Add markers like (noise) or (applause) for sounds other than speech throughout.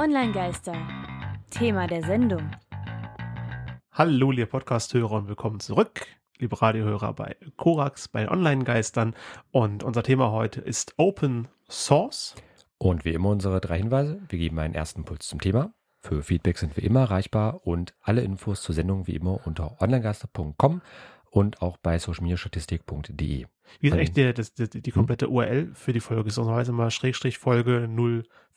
Online-Geister. Thema der Sendung. Hallo, liebe Podcast-Hörer und willkommen zurück, liebe Radiohörer bei Korax, bei Online-Geistern. Und unser Thema heute ist Open Source. Und wie immer unsere drei Hinweise. Wir geben einen ersten Impuls zum Thema. Für Feedback sind wir immer erreichbar und alle Infos zur Sendung wie immer unter onlinegeister.com und auch bei socialmediastatistik.de. Wie ist eigentlich der, das, die, die komplette URL für die Folge? Ist normalerweise mal Schrägstrich Folge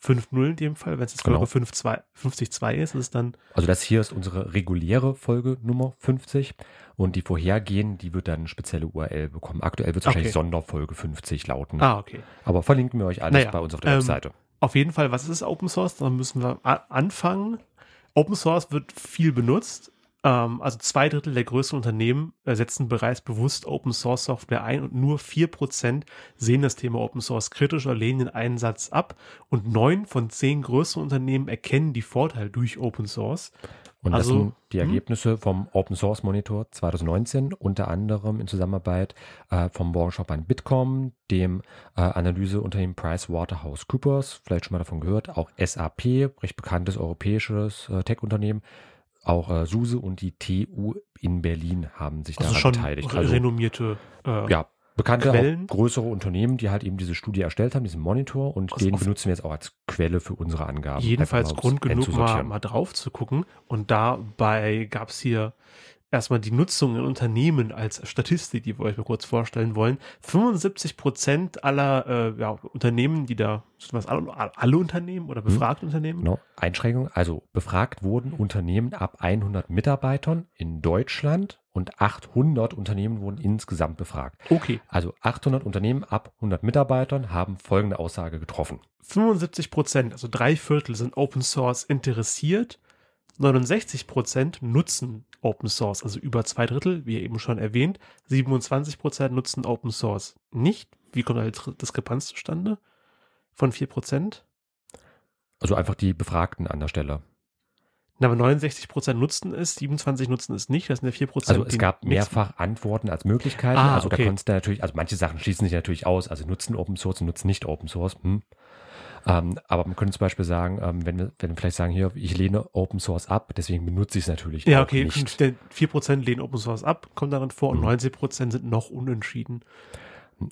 050 in dem Fall. Wenn es jetzt Folge Genau. 52 52 ist, ist es dann Also das hier ist unsere reguläre Folge Nummer 50 und die vorhergehenden, die wird dann eine spezielle URL bekommen. Aktuell wird es Okay. wahrscheinlich Sonderfolge 50 lauten. Ah, okay. Aber verlinken wir euch alles Naja, bei uns auf der ähm, Webseite. Auf jeden Fall, was ist Open Source? Da müssen wir anfangen. Open Source wird viel benutzt. Ähm, also zwei Drittel der größten Unternehmen äh, setzen bereits bewusst Open Source Software ein und nur vier Prozent sehen das Thema Open Source kritisch oder lehnen den Einsatz ab. Und neun von zehn größeren Unternehmen erkennen die Vorteile durch Open Source. Und das also, sind die hm? Ergebnisse vom Open Source Monitor 2019, unter anderem in Zusammenarbeit äh, vom Branchenverband Bitkom, dem äh, Analyseunternehmen PricewaterhouseCoopers, vielleicht schon mal davon gehört, auch SAP, recht bekanntes europäisches äh, Tech-Unternehmen, auch äh, SUSE und die TU in Berlin haben sich Also daran schon beteiligt. re- renommierte äh, ja, bekannte, Quellen? größere Unternehmen, die halt eben diese Studie erstellt haben, diesen Monitor und Also den benutzen wir jetzt auch als Quelle für unsere Angaben. jedenfalls Grund genug, mal, mal drauf zu gucken. Und dabei gab es hier erstmal die Nutzung in Unternehmen als Statistik, die wir euch mal kurz vorstellen wollen. 75 Prozent aller äh, ja, Unternehmen, die da, sind das alle, alle Unternehmen oder befragte Unternehmen? Genau, Einschränkung. Also befragt wurden Unternehmen ab 100 Mitarbeitern in Deutschland und 800 Unternehmen wurden insgesamt befragt. Okay, Also 800 Unternehmen ab 100 Mitarbeitern haben folgende Aussage getroffen. 75 Prozent, also drei Viertel sind Open Source interessiert. 69 Prozent nutzen Open Source, also über zwei Drittel, wie eben schon erwähnt. 27 Prozent nutzen Open Source nicht. Wie kommt eine Diskrepanz zustande? Von 4 Prozent? Also einfach die Befragten an der Stelle. Na, aber 69 Prozent nutzen es, 27 nutzen es nicht. Das sind ja 4 Prozent. Also es gab mehrfach Antworten als Möglichkeiten. Ah, also okay. da konntest du natürlich, also manche Sachen schließen sich natürlich aus. Also nutzen Open Source und nutzen nicht Open Source. Hm. Ähm, aber man könnte zum Beispiel sagen, ähm, wenn wir, wenn wir vielleicht sagen, hier, ich lehne Open Source ab, deswegen benutze ich es natürlich Ja, okay, nicht. 4 Prozent lehnen Open Source ab, kommt darin vor, und Mhm. 90 Prozent sind noch unentschieden.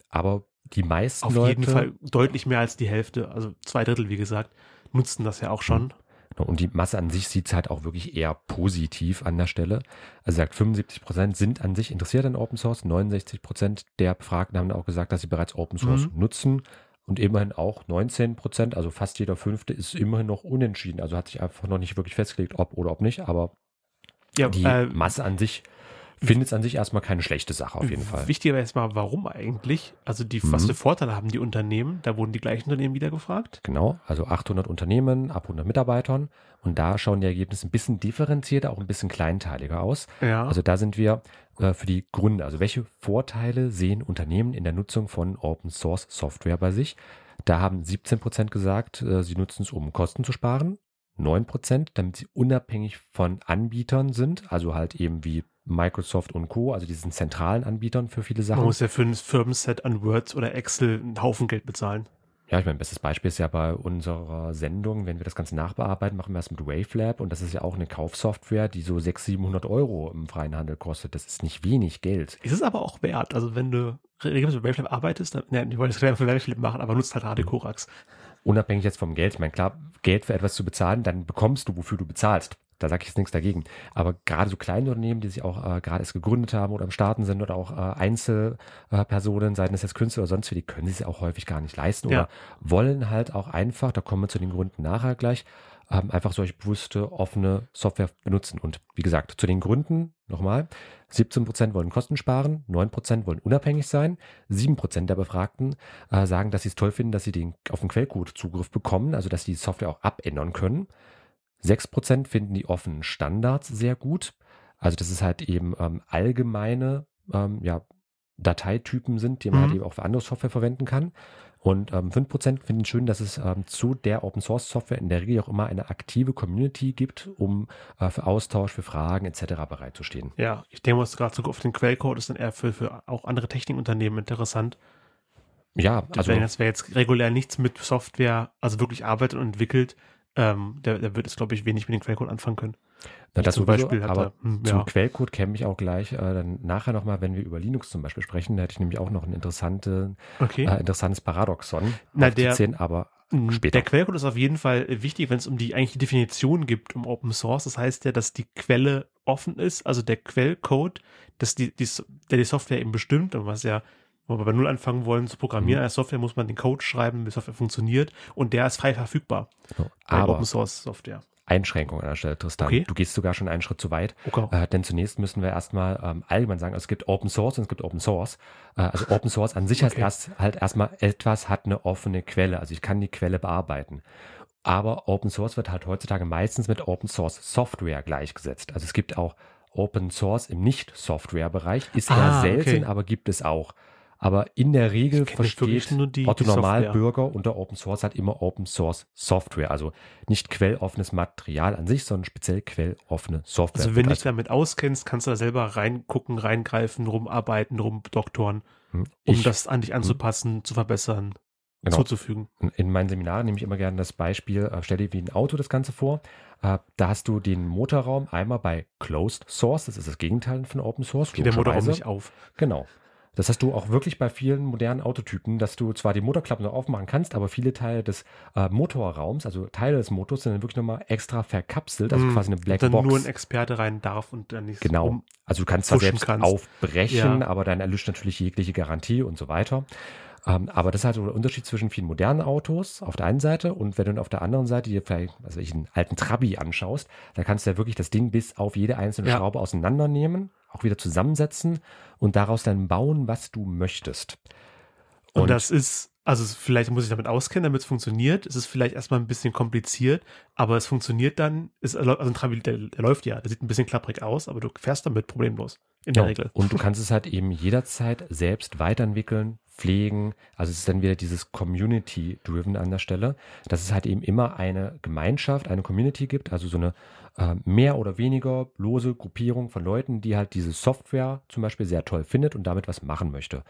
Aber die meisten Auf Leute, jeden Fall deutlich mehr als die Hälfte, also zwei Drittel, wie gesagt, nutzen das ja auch schon. Und die Masse an sich sieht es halt auch wirklich eher positiv an der Stelle. Also sagt 75 Prozent sind an sich interessiert an Open Source. 69 Prozent der Befragten haben auch gesagt, dass sie bereits Open Source Mhm. nutzen. Und immerhin auch 19 Prozent, also fast jeder Fünfte, ist immerhin noch unentschieden. Also hat sich einfach noch nicht wirklich festgelegt, ob oder ob nicht. Aber Ja, die äh, Masse an sich findet es an sich erstmal keine schlechte Sache auf jeden Fall. Wichtig aber erstmal, warum eigentlich? Also die, Mhm. was für Vorteile haben die Unternehmen? Da wurden die gleichen Unternehmen wieder gefragt. Genau, also 800 Unternehmen ab 100 Mitarbeitern. Und da schauen die Ergebnisse ein bisschen differenzierter, auch ein bisschen kleinteiliger aus. Ja. Also da sind wir äh, für die Gründe. Also welche Vorteile sehen Unternehmen in der Nutzung von Open Source Software bei sich? Da haben 17 Prozent gesagt, äh, sie nutzen es, um Kosten zu sparen. 9 Prozent, damit sie unabhängig von Anbietern sind, also halt eben wie Microsoft und Co., also diesen zentralen Anbietern für viele Man Sachen. muss ja für ein Firmenset an Word oder Excel einen Haufen Geld bezahlen. Ja, ich mein bestes Beispiel ist ja bei unserer Sendung, wenn wir das Ganze nachbearbeiten, machen wir es mit Wavelab und das ist ja auch eine Kaufsoftware, die so 600, 700 Euro im freien Handel kostet. Das ist nicht wenig Geld. Ist es aber auch wert. Also wenn du regelmäßig mit Wavelab arbeitest, dann, ne, ich wollte das für Wavelab machen, aber nutzt halt Radio Korax. Unabhängig jetzt vom Geld. Ich meine, klar, Geld für etwas zu bezahlen, dann bekommst du, wofür du bezahlst. Da sage ich jetzt nichts dagegen. Aber gerade so kleine Unternehmen, die sich auch äh, gerade erst gegründet haben oder am Starten sind oder auch äh, Einzelpersonen, seien es jetzt Künstler oder sonst wie, die können sich auch häufig gar nicht leisten Ja. oder wollen halt auch einfach, da kommen wir zu den Gründen nachher gleich, ähm, einfach solche bewusste, offene Software benutzen. Und wie gesagt, zu den Gründen nochmal, 17% wollen Kosten sparen, 9% wollen unabhängig sein, 7% der Befragten äh, sagen, dass sie es toll finden, dass sie den, auf den Quellcode Zugriff bekommen, also dass sie die Software auch abändern können. 6% finden die offenen Standards sehr gut. Also dass es halt eben ähm, allgemeine ähm, ja, Dateitypen sind, die man Mhm. halt eben auch für andere Software verwenden kann. Und ähm, 5% finden schön, dass es ähm, zu der Open Source Software in der Regel auch immer eine aktive Community gibt, um äh, für Austausch, für Fragen etc. bereitzustehen. Ja, ich denke mal, gerade so auf den Quellcode ist dann eher für, für auch andere Technikunternehmen interessant. Ja, Also also wenn das wer jetzt regulär nichts mit Software, also wirklich arbeitet und entwickelt, ähm, der, der wird es, glaube ich, wenig mit dem Quellcode anfangen können. Na, das zum Beispiel hatte- aber hm, zum ja. Quellcode käme ich auch gleich äh, dann nachher nochmal, wenn wir über Linux zum Beispiel sprechen. Da hätte ich nämlich auch noch ein interessante, Okay. äh, interessantes Paradoxon Na, der- aufzuzählen, aber Mm, später. Der Quellcode ist auf jeden Fall wichtig, wenn es um die eigentliche Definition gibt, um Open Source. Das heißt ja, dass die Quelle offen ist, also der Quellcode, dass die, die, der die Software eben bestimmt, und was ja, wo wir bei Null anfangen wollen zu programmieren, Mhm. eine Software muss man den Code schreiben, wie Software funktioniert und der ist frei verfügbar so, aber Open Source Software. Einschränkung an der Stelle, Tristan. Okay. Du gehst sogar schon einen Schritt zu weit. Okay. Äh, denn zunächst müssen wir erstmal ähm, allgemein sagen, es gibt Open Source und es gibt Open Source. Äh, also Open Source an sich heißt Okay. erst halt erstmal etwas hat eine offene Quelle. Also ich kann die Quelle bearbeiten. Aber Open Source wird halt heutzutage meistens mit Open Source Software gleichgesetzt. Also es gibt auch Open Source im Nicht-Software-Bereich. Ist eher Ah, selten, okay. aber gibt es auch. Aber in der Regel versteht nur die- Otto die Software. Normalbürger unter Open Source halt immer Open Source Software. Also nicht quelloffenes Material an sich, sondern speziell quelloffene Software. Also wenn du dich damit auskennst, kannst du da selber reingucken, reingreifen, rumarbeiten, rumdoktoren, Hm, um ich- das an dich anzupassen, zu verbessern, Genau. zuzufügen. In meinen Seminaren nehme ich immer gerne das Beispiel, äh, stell dir wie ein Auto das Ganze vor. Äh, da hast du den Motorraum einmal bei Closed Source, das ist das Gegenteil von Open Source. Geht der Motorraum nicht auf. Genau. Das hast du auch wirklich bei vielen modernen Autotypen, dass du zwar die Motorklappen noch aufmachen kannst, aber viele Teile des äh, Motorraums, also Teile des Motors, sind dann wirklich nochmal extra verkapselt, also Hm, quasi eine Blackbox. dann nur ein Experte rein darf und dann nicht Genau. um- Also du kannst zwar selbst kannst. aufbrechen, Ja. aber dann erlischt natürlich jegliche Garantie und so weiter. Ähm, aber das ist halt so der Unterschied zwischen vielen modernen Autos auf der einen Seite und wenn du auf der anderen Seite dir vielleicht, also ich einen alten Trabi anschaust, da kannst du ja wirklich das Ding bis auf jede einzelne Ja. Schraube auseinandernehmen, auch wieder zusammensetzen und daraus dann bauen, was du möchtest. Und, das ist, also vielleicht muss ich damit auskennen, damit es funktioniert. Es ist vielleicht erstmal ein bisschen kompliziert, aber es funktioniert dann. Ist, also ein Trabi, der, der läuft ja, der sieht ein bisschen klapprig aus, aber du fährst damit problemlos. In der Ja, Regel. Und du kannst es halt eben jederzeit selbst weiterentwickeln, pflegen. Also es ist dann wieder dieses Community-driven an der Stelle, dass es halt eben immer eine Gemeinschaft, eine Community gibt, also so eine äh, mehr oder weniger lose Gruppierung von Leuten, die halt diese Software zum Beispiel sehr toll findet und damit was machen möchte.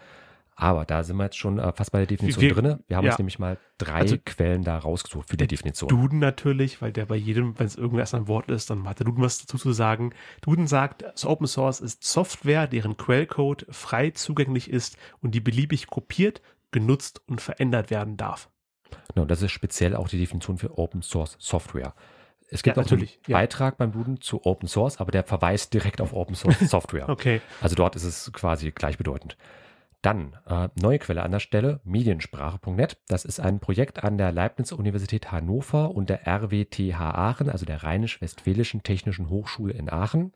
Aber da sind wir jetzt schon äh, fast bei der Definition Wir- drin. Wir haben ja. uns nämlich mal drei Also- Quellen da rausgesucht für die Definition. Duden natürlich, weil der bei jedem, wenn es irgendwo erst ein Wort ist, dann hat der Duden was dazu zu sagen. Duden sagt, so Open Source ist Software, deren Quellcode frei zugänglich ist und die beliebig kopiert, genutzt und verändert werden darf. Genau, das ist speziell auch die Definition für Open Source Software. Es gibt Ja, auch einen ja. Beitrag beim Duden zu Open Source, aber der verweist direkt auf Open Source (laughs) Software. Okay. Also dort ist es quasi gleichbedeutend. Dann äh, neue Quelle an der Stelle, mediensprache.net. Das ist ein Projekt an der Leibniz-Universität Hannover und der RWTH Aachen, also der Rheinisch-Westfälischen Technischen Hochschule in Aachen.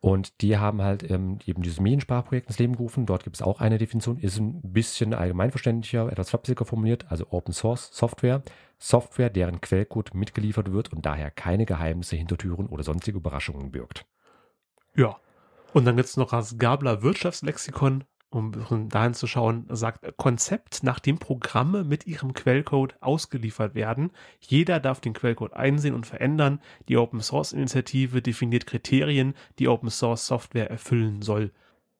Und die haben halt ähm, eben dieses Mediensprachprojekt ins Leben gerufen. Dort gibt es auch eine Definition, ist ein bisschen allgemeinverständlicher, etwas flapsiger formuliert, also Open Source Software. Software, deren Quellcode mitgeliefert wird und daher keine Geheimnisse, Hintertüren oder sonstige Überraschungen birgt. Ja. Und dann gibt es noch das Gabler Wirtschaftslexikon, um dahin zu schauen, sagt Konzept, nachdem Programme mit ihrem Quellcode ausgeliefert werden. Jeder darf den Quellcode einsehen und verändern. Die Open Source Initiative definiert Kriterien, die Open Source Software erfüllen soll.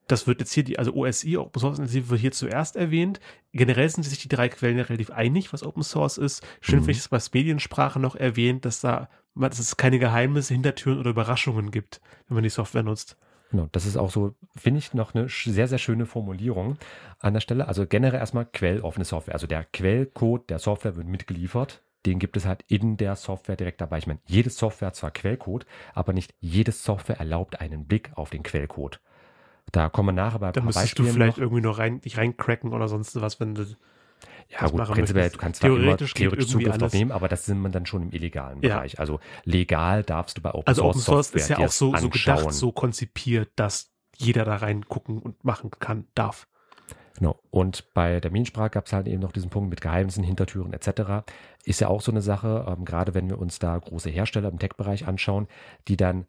Das wird jetzt hier, die, also OSI, Open Source Initiative, wird hier zuerst erwähnt. Generell sind sich die drei Quellen ja relativ einig, was Open Source ist. Schön Mhm. finde ich es bei Mediensprache noch erwähnt, dass da dass es keine Geheimnisse, Hintertüren oder Überraschungen gibt, wenn man die Software nutzt. Genau, das ist auch so, finde ich, noch eine sehr, sehr schöne Formulierung an der Stelle. Also generell erstmal quelloffene Software. Also der Quellcode der Software wird mitgeliefert. Den gibt es halt in der Software direkt dabei. Ich meine, jede Software hat zwar Quellcode, aber nicht jede Software erlaubt einen Blick auf den Quellcode. Da kommen wir nachher bei ein Da paar müsstest du vielleicht noch. irgendwie noch rein, nicht reincracken oder sonst was, wenn du. Ja das gut, prinzipiell, du kannst zwar immer Theoretisch theoretisch Zugriff drauf nehmen, aber das sind man dann schon im illegalen Ja. Bereich. Also legal darfst du bei Open Also Source Open Source Software ist ja auch so, so gedacht, so konzipiert, dass jeder da reingucken und machen kann, darf. Genau. Und bei der Mediensprache gab es halt eben noch diesen Punkt mit Geheimnissen, Hintertüren etc. Ist ja auch so eine Sache, ähm, gerade wenn wir uns da große Hersteller im Tech-Bereich anschauen, die dann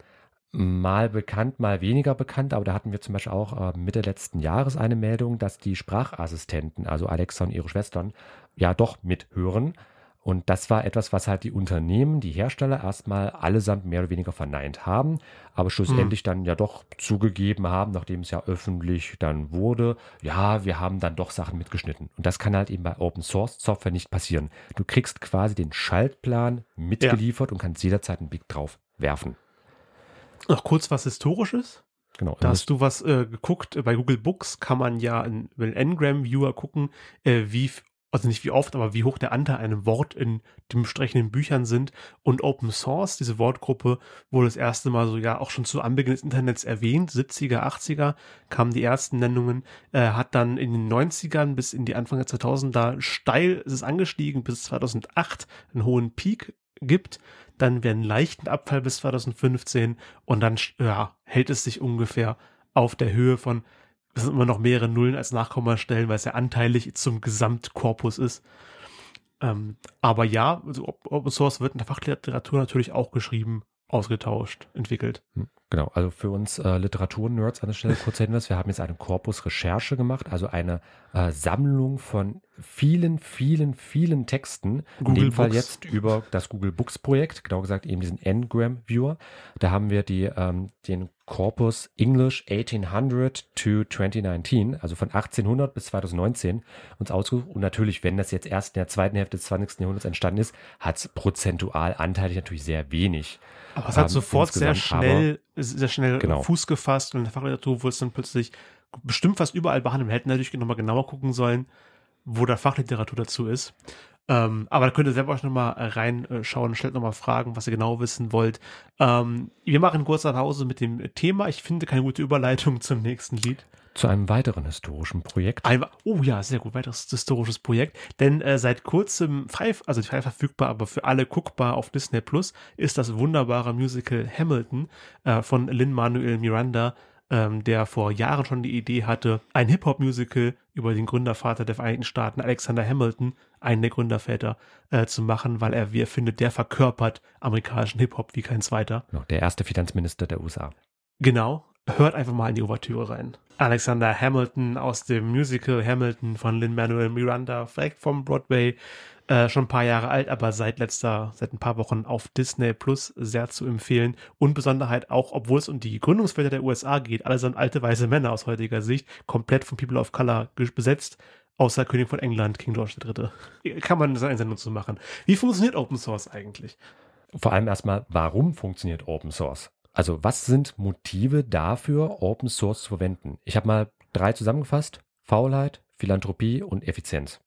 mal bekannt, mal weniger bekannt, aber da hatten wir zum Beispiel auch äh, Mitte letzten Jahres eine Meldung, dass die Sprachassistenten, also Alexa und ihre Schwestern, ja doch mithören Und das war etwas, was halt die Unternehmen, die Hersteller erstmal allesamt mehr oder weniger verneint haben, aber schlussendlich Hm. dann ja doch zugegeben haben, nachdem es ja öffentlich dann wurde, ja, wir haben dann doch Sachen mitgeschnitten. Und das kann halt eben bei Open Source Software nicht passieren. Du kriegst quasi den Schaltplan mitgeliefert und kannst jederzeit einen Blick drauf werfen. Noch kurz was Historisches. Genau. Da hast du was äh, geguckt. Bei Google Books kann man ja in, den Ngram-Viewer gucken, äh, wie, also nicht wie oft, aber wie hoch der Anteil einem Wort in den entsprechenden Büchern sind. Und Open Source, diese Wortgruppe, wurde das erste Mal so ja auch schon zu Anbeginn des Internets erwähnt. 70er, 80er kamen die ersten Nennungen, äh, hat dann in den 90ern bis in die Anfang der 2000er steil ist es angestiegen, bis 2008 einen hohen Peak gibt. Dann wieder einen leichten Abfall bis 2015 und dann ja, hält es sich ungefähr auf der Höhe von, es sind immer noch mehrere Nullen als Nachkommastellen, weil es ja anteilig zum Gesamtkorpus ist. Ähm, aber ja, also Op- Open Source wird in der Fachliteratur natürlich auch geschrieben, ausgetauscht, entwickelt. Hm, Genau, also für uns äh, Literatur-Nerds an der Stelle kurz Hinweis, wir haben jetzt eine Korpus-Recherche gemacht, also eine äh, Sammlung von vielen, vielen, vielen Texten, in Google dem Fall Books. jetzt über das Google Books Projekt, genau gesagt eben diesen Ngram-Viewer. Da haben wir die, ähm, den Korpus English 1800 to 2019, also von 1800 bis 2019 uns ausgesucht. Und natürlich, wenn das jetzt erst in der zweiten Hälfte des 20. Jahrhunderts entstanden ist, hat es prozentual anteilig natürlich sehr wenig. Aber es hat Ähm, sofort sehr schnell, sehr schnell Genau. Fuß gefasst und in der Fachliteratur wurde es dann plötzlich bestimmt fast überall behandelt. Wir hätten natürlich nochmal genauer gucken sollen, wo da Fachliteratur dazu ist. Ähm, aber da könnt ihr selber euch nochmal reinschauen, stellt nochmal Fragen, was ihr genau wissen wollt. Ähm, wir machen kurz eine Pause mit dem Thema. Ich finde keine gute Überleitung (laughs) zum nächsten Lied. Zu einem weiteren historischen Projekt. Einmal, oh ja, sehr gut, weiteres historisches Projekt. Denn äh, seit kurzem frei, also frei verfügbar, aber für alle guckbar auf Disney Plus, ist das wunderbare Musical Hamilton äh, von Lin-Manuel Miranda, ähm, der vor Jahren schon die Idee hatte, ein Hip-Hop-Musical über den Gründervater der Vereinigten Staaten, Alexander Hamilton, einen der Gründerväter, äh, zu machen, weil er, wie er findet, der verkörpert amerikanischen Hip-Hop wie kein zweiter. Genau, der erste Finanzminister der USA. Genau. Hört einfach mal in die Ouvertüre rein. Alexander Hamilton aus dem Musical Hamilton von Lin-Manuel Miranda, direkt vom Broadway, äh, schon ein paar Jahre alt, aber seit letzter, seit ein paar Wochen auf Disney Plus sehr zu empfehlen. Und Besonderheit auch, obwohl es um die Gründungsväter der USA geht, allesamt alte weiße Männer aus heutiger Sicht, komplett von People of Color besetzt, außer König von England, King George III. Kann man seine Sendung zu machen. Wie funktioniert Open Source eigentlich? Vor allem erstmal, warum funktioniert Open Source? Also was sind Motive dafür, Open Source zu verwenden? Ich habe mal drei zusammengefasst. Faulheit, Philanthropie und Effizienz.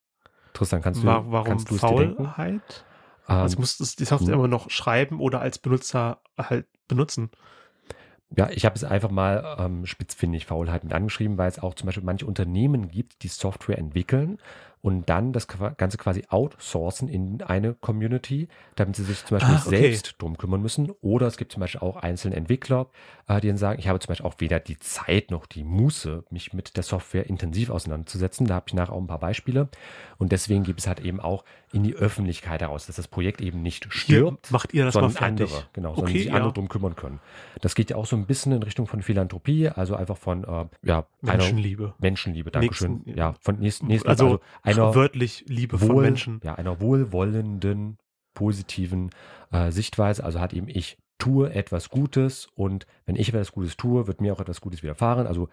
Tristan, kannst du, Wa- Warum kannst? Faulheit? Ähm, Also muss das die Software hm. immer noch schreiben oder als Benutzer halt benutzen. Ja, ich habe es einfach mal ähm, spitzfindig Faulheit mit angeschrieben, weil es auch zum Beispiel manche Unternehmen gibt, die Software entwickeln und dann das Ganze quasi outsourcen in eine Community, damit sie sich zum Beispiel Ah, nicht okay. selbst drum kümmern müssen. Oder es gibt zum Beispiel auch einzelne Entwickler, äh, die dann sagen, ich habe zum Beispiel auch weder die Zeit noch die Muße, mich mit der Software intensiv auseinanderzusetzen. Da habe ich nachher auch ein paar Beispiele. Und deswegen gibt es halt eben auch in die Öffentlichkeit heraus, dass das Projekt eben nicht Hier stirbt, macht ihr das mal sondern fertig. andere, genau, sondern Okay, sich ja. andere drum kümmern können. Das geht ja auch so ein bisschen in Richtung von Philanthropie, also einfach von äh, ja, Menschenliebe. Menschenliebe, Dankeschön. Nächsten- ja, von nächsten, nächsten Also, einer wörtlich Liebe von wohl, Menschen. ja, einer wohlwollenden, positiven äh, Sichtweise. Also hat eben ich tue etwas Gutes und wenn ich etwas Gutes tue, wird mir auch etwas Gutes widerfahren. Also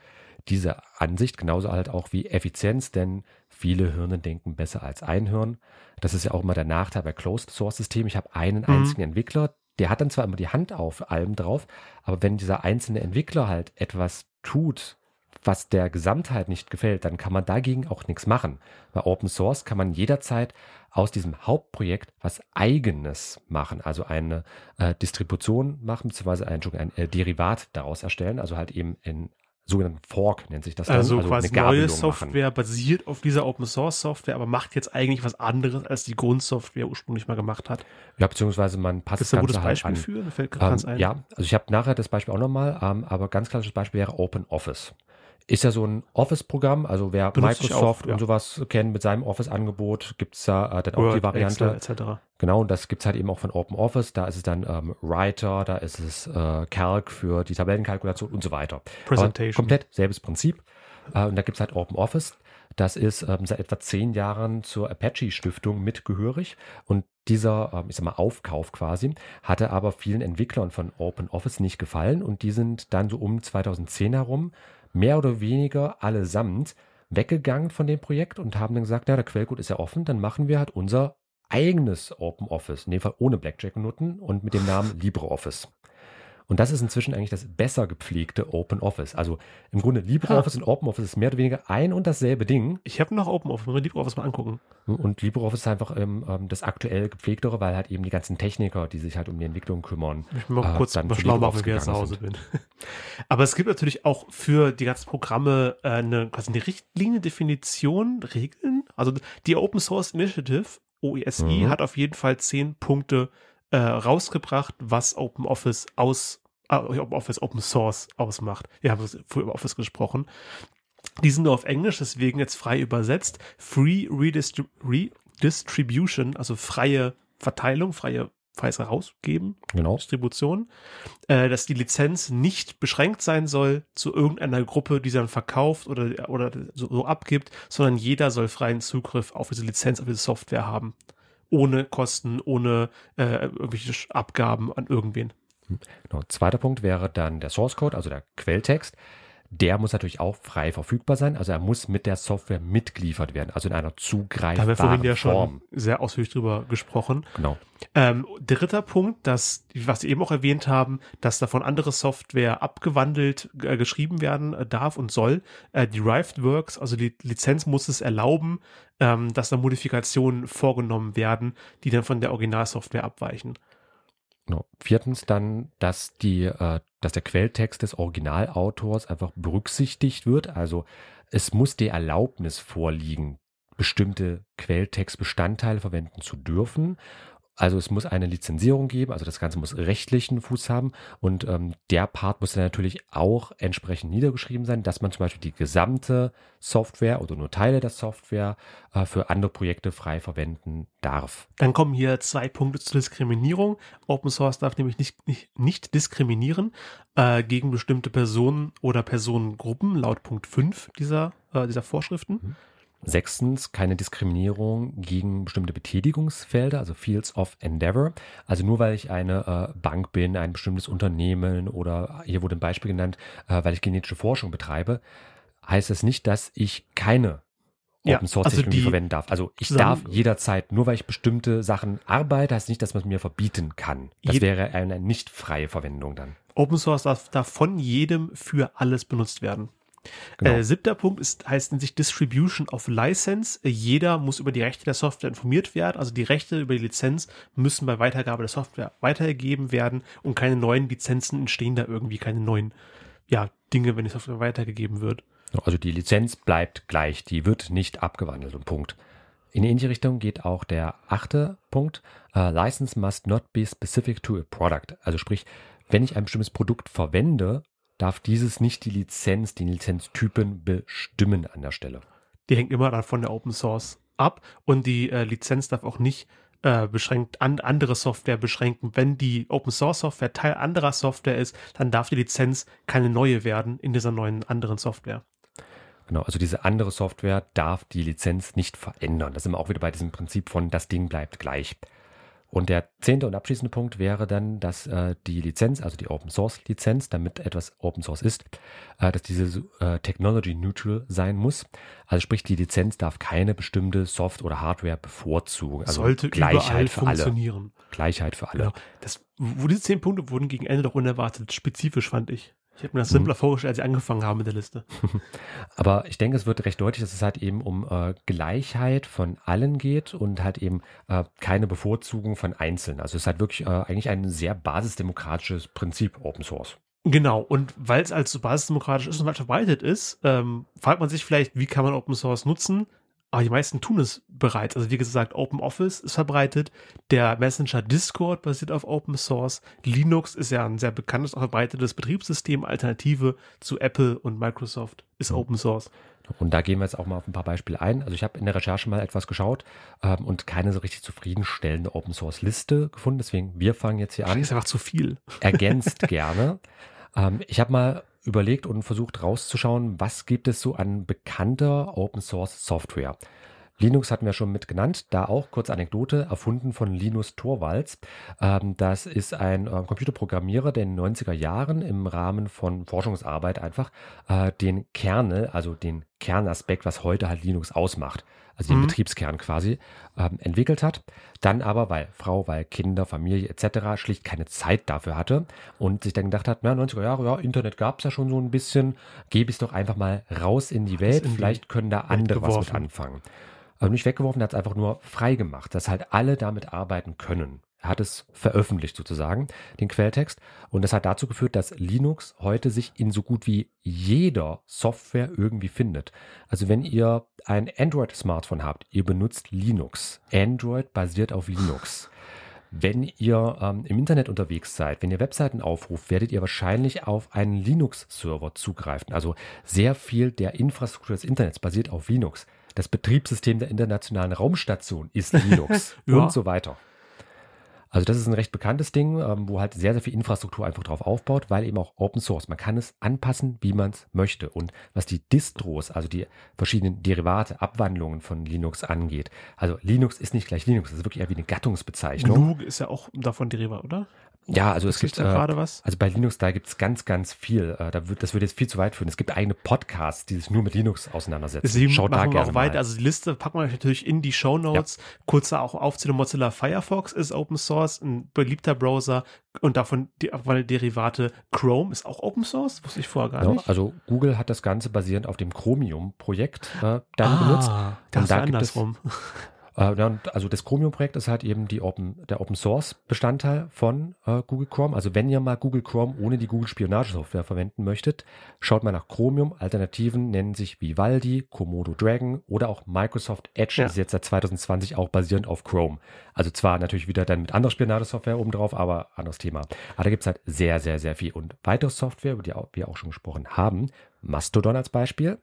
diese Ansicht genauso halt auch wie Effizienz, denn viele Hirne denken besser als ein Hirn. Das ist ja auch immer der Nachteil bei Closed Source Systemen. Ich habe einen Mhm. einzigen Entwickler, der hat dann zwar immer die Hand auf allem drauf, aber wenn dieser einzelne Entwickler halt etwas tut, was der Gesamtheit nicht gefällt, dann kann man dagegen auch nichts machen. Bei Open Source kann man jederzeit aus diesem Hauptprojekt was Eigenes machen, also eine äh, Distribution machen, beziehungsweise ein, ein äh, Derivat daraus erstellen, also halt eben in sogenannten Fork nennt sich das dann, Also, quasi neue Software basiert auf dieser Open Source Software, aber macht jetzt eigentlich was anderes, als die Grundsoftware ursprünglich mal gemacht hat. Ja, beziehungsweise man passt Das ist ein gutes Ganze halt Beispiel an. für, fällt gerade Ähm, ein. ja, also ich habe nachher das Beispiel auch nochmal, ähm, aber ganz klassisches Beispiel wäre Open Office. Ist ja so ein Office-Programm, also wer Benutze Microsoft auch, ja. und sowas kennt mit seinem Office-Angebot, gibt es ja äh, dann auch Word, die Variante. Excel, etc. Genau, und das gibt's halt eben auch von Open Office. Da ist es dann ähm, Writer, da ist es äh, Calc für die Tabellenkalkulation und so weiter. Presentation. Aber komplett selbes Prinzip. Äh, und da gibt's halt Open Office. Das ist ähm, seit etwa zehn Jahren zur Apache-Stiftung mitgehörig. Und Dieser, ähm, ich sag mal, Aufkauf quasi, hatte aber vielen Entwicklern von OpenOffice nicht gefallen und die sind dann so um 2010 herum mehr oder weniger allesamt weggegangen von dem Projekt und haben dann gesagt, ja, der Quellcode ist ja offen, dann machen wir halt unser eigenes OpenOffice, in dem Fall ohne Blackjack-Noten und mit dem Namen (laughs) LibreOffice. Und das ist inzwischen eigentlich das besser gepflegte OpenOffice. Also im Grunde LibreOffice und OpenOffice ist mehr oder weniger ein und dasselbe Ding. Ich habe noch OpenOffice, muss mir LibreOffice mal angucken. Und LibreOffice ist einfach ähm, ähm, das aktuell gepflegtere, weil halt eben die ganzen Techniker, die sich halt um die Entwicklung kümmern. Ich will mal äh, kurz dann mal schlau machen, wie ich zu Hause bin. (laughs) Aber es gibt natürlich auch für die ganzen Programme äh, eine, quasi eine Richtlinie, Definition, Regeln. Also die Open Source Initiative, OESI, mhm. hat auf jeden Fall zehn Punkte äh, rausgebracht, was OpenOffice aus äh, OpenOffice Open Source ausmacht. Wir haben früher über Office gesprochen. Die sind nur auf Englisch, deswegen jetzt frei übersetzt. Free Redistrib Redistribution, also freie Verteilung, freie freies Herausgeben, genau. Distribution, äh, dass die Lizenz nicht beschränkt sein soll zu irgendeiner Gruppe, die sie dann verkauft oder, oder so, so abgibt, sondern jeder soll freien Zugriff auf diese Lizenz, auf diese Software haben ohne Kosten, ohne äh, irgendwelche Abgaben an irgendwen. Genau. Zweiter Punkt wäre dann der Source Code, also der Quelltext. Der muss natürlich auch frei verfügbar sein. Also er muss mit der Software mitgeliefert werden, also in einer zugreifbaren Form. Da haben wir vorhin ja schon sehr ausführlich drüber gesprochen. Genau. Ähm, dritter Punkt, dass, was Sie eben auch erwähnt haben, dass davon andere Software abgewandelt äh, geschrieben werden äh, darf und soll. Äh, Derived Works, also die Lizenz muss es erlauben, ähm, dass da Modifikationen vorgenommen werden, die dann von der Originalsoftware abweichen. Genau. Viertens dann, dass die, äh, dass der Quelltext des Originalautors einfach berücksichtigt wird. Also es muss die Erlaubnis vorliegen, bestimmte Quelltextbestandteile verwenden zu dürfen. Also es muss eine Lizenzierung geben, also das Ganze muss rechtlichen Fuß haben und ähm, der Part muss dann natürlich auch entsprechend niedergeschrieben sein, dass man zum Beispiel die gesamte Software oder nur Teile der Software äh, für andere Projekte frei verwenden darf. Dann kommen hier zwei Punkte zur Diskriminierung. Open Source darf nämlich nicht, nicht, nicht diskriminieren äh, gegen bestimmte Personen oder Personengruppen laut Punkt 5 dieser, äh, dieser Vorschriften. Mhm. Sechstens, keine Diskriminierung gegen bestimmte Betätigungsfelder, also Fields of Endeavor. Also nur weil ich eine äh, Bank bin, ein bestimmtes Unternehmen oder hier wurde ein Beispiel genannt, äh, weil ich genetische Forschung betreibe, heißt es das nicht, dass ich keine Open Source also Technologie verwenden darf. Also ich darf jederzeit, nur weil ich bestimmte Sachen arbeite, heißt nicht, dass man es mir verbieten kann. Das wäre eine nicht freie Verwendung dann. Open Source darf, darf von jedem für alles benutzt werden. Genau. Äh, siebter Punkt ist, heißt in sich Distribution of License. Äh, jeder muss über die Rechte der Software informiert werden. Also die Rechte über die Lizenz müssen bei Weitergabe der Software weitergegeben werden und keine neuen Lizenzen entstehen da irgendwie, keine neuen ja, Dinge, wenn die Software weitergegeben wird. Also die Lizenz bleibt gleich, die wird nicht abgewandelt und Punkt. In die ähnliche Richtung geht auch der achte Punkt. Uh, license must not be specific to a product. Also sprich, wenn ich ein bestimmtes Produkt verwende, darf dieses nicht die Lizenz, die Lizenztypen bestimmen an der Stelle. Die hängt immer dann von der Open Source ab und die äh, Lizenz darf auch nicht äh, beschränkt an andere Software beschränken. Wenn die Open Source Software Teil anderer Software ist, dann darf die Lizenz keine neue werden in dieser neuen anderen Software. Genau, also diese andere Software darf die Lizenz nicht verändern. Das sind wir auch wieder bei diesem Prinzip von das Ding bleibt gleich. Und der zehnte und abschließende Punkt wäre dann, dass äh, die Lizenz, also die Open Source Lizenz, damit etwas Open Source ist, äh, dass diese äh, Technology Neutral sein muss. Also sprich, die Lizenz darf keine bestimmte Soft- oder Hardware bevorzugen. Also Sollte Gleichheit für funktionieren. alle. Gleichheit für alle. Genau. Das, wo diese zehn Punkte wurden gegen Ende doch unerwartet spezifisch, fand ich. Ich habe mir das simpler mhm. vorgestellt, als ich angefangen habe mit der Liste. (laughs) Aber ich denke, es wird recht deutlich, dass es halt eben um äh, Gleichheit von allen geht und halt eben äh, keine Bevorzugung von Einzelnen. Also es ist halt wirklich äh, eigentlich ein sehr basisdemokratisches Prinzip Open Source. Genau, und weil es als so basisdemokratisch ist und weit verbreitet ist, ähm, fragt man sich vielleicht, wie kann man Open Source nutzen? Aber die meisten tun es bereits. Also wie gesagt, Open Office ist verbreitet. Der Messenger Discord basiert auf Open Source. Linux ist ja ein sehr bekanntes, auch verbreitetes Betriebssystem. Alternative zu Apple und Microsoft ist mhm. Open Source. Und da gehen wir jetzt auch mal auf ein paar Beispiele ein. Also ich habe in der Recherche mal etwas geschaut ähm, und keine so richtig zufriedenstellende Open Source Liste gefunden. Deswegen, wir fangen jetzt hier an. Das ist einfach zu viel. Ergänzt (laughs) gerne. Ähm, ich habe mal überlegt und versucht rauszuschauen, was gibt es so an bekannter Open Source Software. Linux hatten wir schon mit genannt, da auch kurze Anekdote, erfunden von Linus Torvalds. Ähm, das ist ein äh, Computerprogrammierer, der in den 90er Jahren im Rahmen von Forschungsarbeit einfach äh, den Kernel, also den Kernaspekt, was heute halt Linux ausmacht, also den Mhm. Betriebskern quasi, ähm, entwickelt hat. Dann aber, weil Frau, weil Kinder, Familie etc. schlicht keine Zeit dafür hatte und sich dann gedacht hat, na, 90er Jahre, ja, Internet gab es ja schon so ein bisschen, gebe ich es doch einfach mal raus in die Welt, vielleicht können da andere was mit anfangen. Aber nicht weggeworfen, er hat es einfach nur frei gemacht, dass halt alle damit arbeiten können. Er hat es veröffentlicht sozusagen, den Quelltext. Und das hat dazu geführt, dass Linux heute sich in so gut wie jeder Software irgendwie findet. Also wenn ihr ein Android-Smartphone habt, ihr benutzt Linux. Android basiert auf Linux. Wenn ihr ähm, im Internet unterwegs seid, wenn ihr Webseiten aufruft, werdet ihr wahrscheinlich auf einen Linux-Server zugreifen. Also sehr viel der Infrastruktur des Internets basiert auf Linux. Das Betriebssystem der internationalen Raumstation ist (laughs) Linux Ja. und so weiter. Also das ist ein recht bekanntes Ding, ähm, wo halt sehr, sehr viel Infrastruktur einfach drauf aufbaut, weil eben auch Open Source. Man kann es anpassen, wie man es möchte. Und was die Distros, also die verschiedenen Derivate, Abwandlungen von Linux angeht, also Linux ist nicht gleich Linux, das ist wirklich eher wie eine Gattungsbezeichnung. GNU ist ja auch davon Derivat, oder? Ja, also es gibt da äh, gerade was. also bei Linux, da gibt es ganz, ganz viel. Äh, da wird, das würde jetzt viel zu weit führen. Es gibt eigene Podcasts, die sich nur mit Linux auseinandersetzen. Deswegen Schaut da machen wir gerne auch weiter. mal. Also die Liste packen wir natürlich in die Show Notes. Kurzer auch aufzählen. Mozilla Firefox ist Open Source, ein beliebter Browser und davon die Derivate Chrome ist auch Open Source. Wusste ich vorher gar Ja, nicht. also Google hat das Ganze basierend auf dem Chromium-Projekt äh, dann benutzt. ah, das Und da war gibt es- Äh, also das Chromium-Projekt ist halt eben die Open, der Open Source Bestandteil von äh, Google Chrome. Also wenn ihr mal Google Chrome ohne die Google Spionagesoftware verwenden möchtet, schaut mal nach Chromium. Alternativen nennen sich Vivaldi, Komodo Dragon oder auch Microsoft Edge. Ja. Das ist jetzt seit 2020 auch basierend auf Chrome. Also zwar natürlich wieder dann mit anderer Spionagesoftware obendrauf, aber anderes Thema. Aber da gibt es halt sehr, sehr, sehr viel. Und weitere Software, über die wir auch schon gesprochen haben, Mastodon als Beispiel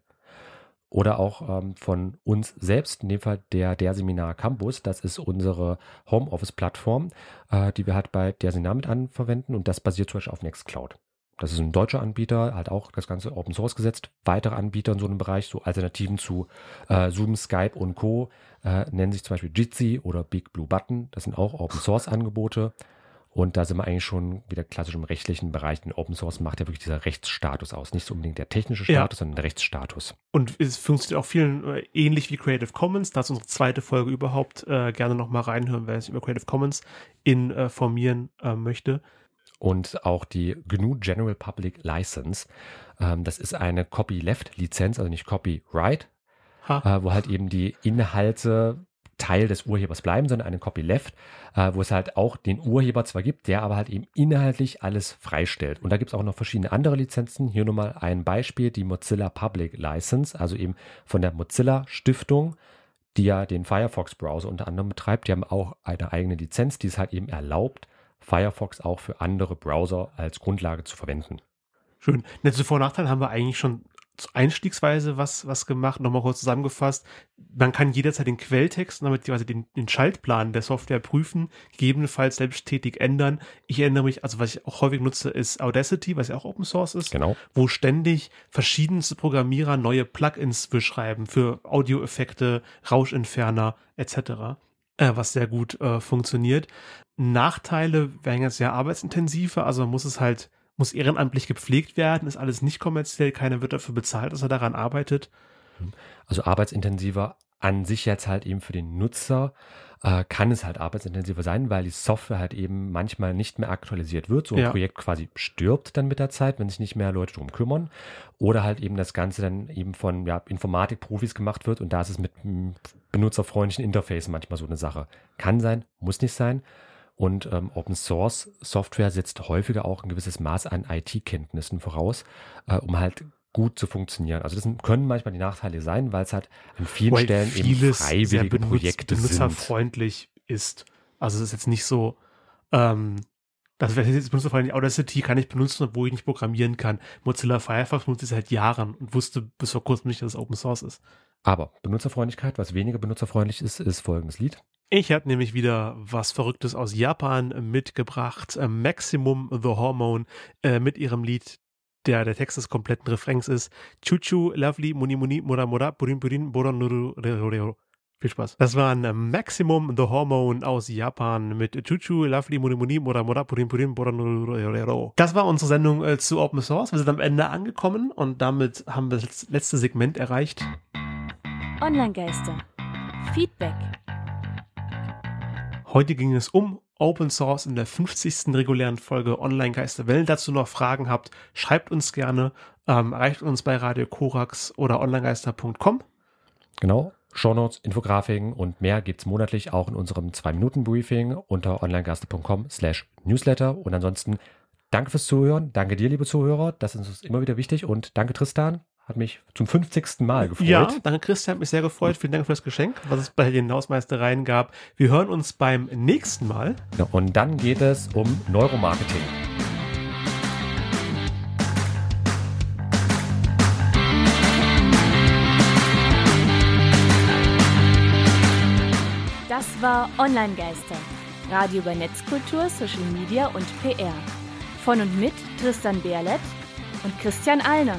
oder auch ähm, von uns selbst, in dem Fall der, der Seminar Campus. Das ist unsere Homeoffice-Plattform, äh, die wir halt bei der Seminar mit anverwenden und das basiert zum Beispiel auf Nextcloud. Das ist ein deutscher Anbieter, hat auch das Ganze Open Source gesetzt. Weitere Anbieter in so einem Bereich, so Alternativen zu äh, Zoom, Skype und Co. Äh, nennen sich zum Beispiel Jitsi oder Big Blue Button. Das sind auch Open Source Angebote. Und da sind wir eigentlich schon wieder klassisch im rechtlichen Bereich. Denn Open Source macht ja wirklich dieser Rechtsstatus aus. Nicht so unbedingt der technische Ja. Status, sondern der Rechtsstatus. Und es funktioniert auch vielen äh, ähnlich wie Creative Commons. Das ist unsere zweite Folge überhaupt. Äh, gerne nochmal reinhören, wer sich über Creative Commons informieren äh, möchte. und auch die GNU General Public License. Ähm, das ist eine Copyleft-Lizenz, also nicht Copyright, äh, wo halt eben die Inhalte Teil des Urhebers bleiben, sondern eine Copyleft, äh, wo es halt auch den Urheber zwar gibt, der aber halt eben inhaltlich alles freistellt. Und da gibt es auch noch verschiedene andere Lizenzen. Hier nur mal ein Beispiel, die Mozilla Public License, also eben von der Mozilla Stiftung, die ja den Firefox-Browser unter anderem betreibt. Die haben auch eine eigene Lizenz, die es halt eben erlaubt, Firefox auch für andere Browser als Grundlage zu verwenden. Schön. Netze Vor- und Nachteile haben wir eigentlich schon einstiegsweise was, was gemacht. Nochmal kurz zusammengefasst. Man kann jederzeit den Quelltext und damit quasi den, den Schaltplan der Software prüfen, gegebenenfalls selbsttätig ändern. Ich erinnere mich, also was ich auch häufig nutze, ist Audacity, was ja auch Open Source ist. Genau. wo ständig verschiedenste Programmierer neue Plugins beschreiben für Audioeffekte, Rauschentferner etc., äh, was sehr gut äh, funktioniert. Nachteile wären jetzt ja arbeitsintensiver, also man muss es halt, muss ehrenamtlich gepflegt werden, ist alles nicht kommerziell, keiner wird dafür bezahlt, dass er daran arbeitet. Also arbeitsintensiver an sich jetzt halt eben für den Nutzer äh, kann es halt arbeitsintensiver sein, weil die Software halt eben manchmal nicht mehr aktualisiert wird. So ein Ja. Projekt quasi stirbt dann mit der Zeit, wenn sich nicht mehr Leute drum kümmern. Oder halt eben das Ganze dann eben von ja, Informatikprofis gemacht wird und da ist es mit einem benutzerfreundlichen Interface manchmal so eine Sache. Kann sein, muss nicht sein. Und ähm, Open Source Software setzt häufiger auch ein gewisses Maß an IT-Kenntnissen voraus, äh, um halt gut zu funktionieren. Also das können manchmal die Nachteile sein, weil es halt an vielen Weil Stellen eben freiwillige benutz- Projekte sind. benutzerfreundlich ist. Also es ist jetzt nicht so, ähm, das wäre jetzt benutzerfreundlich, Audacity kann ich benutzen, obwohl ich nicht programmieren kann. Mozilla Firefox benutze ich seit Jahren und wusste bis vor kurzem nicht, dass es Open Source ist. Aber Benutzerfreundlichkeit, was weniger benutzerfreundlich ist, ist folgendes Lied. Ich habe nämlich wieder was Verrücktes aus Japan mitgebracht. Äh, Maximum the Hormone äh, mit ihrem Lied, der der Text des kompletten Refrains ist. Chuchu, Lovely, Muni Muni, Mura Mura, Purin Purin, Boron Nuru, Rero, Rero. Viel Spaß. Das war ein Maximum The Hormone aus Japan mit Chuchu, Lovely, Munimuni, Mura, Mura, Purin, Purin, Mura, Das war unsere Sendung äh, zu Open Source. Wir sind am Ende angekommen und damit haben wir das letzte Segment erreicht. Online-Geister. Feedback. Heute ging es um Open Source in der 50. regulären Folge Online-Geister. Wenn ihr dazu noch Fragen habt, schreibt uns gerne, ähm, erreicht uns bei Radio Korax oder onlinegeister.com. Genau. Shownotes, Infografiken und mehr gibt es monatlich auch in unserem 2-Minuten-Briefing unter onlinegaste.com slash newsletter. Und ansonsten danke fürs Zuhören. Danke dir, liebe Zuhörer. Das ist uns immer wieder wichtig. Und danke, Tristan. Hat mich zum 50. Mal gefreut. Ja, danke, Christian. Hat mich sehr gefreut. Vielen Dank für das Geschenk, was es bei den Hausmeistereien gab. Wir hören uns beim nächsten Mal. Ja, und dann geht es um Neuromarketing. Das war Online-Geister. Radio über Netzkultur, Social Media und PR. Von und mit Tristan Berlet und Christian Allner.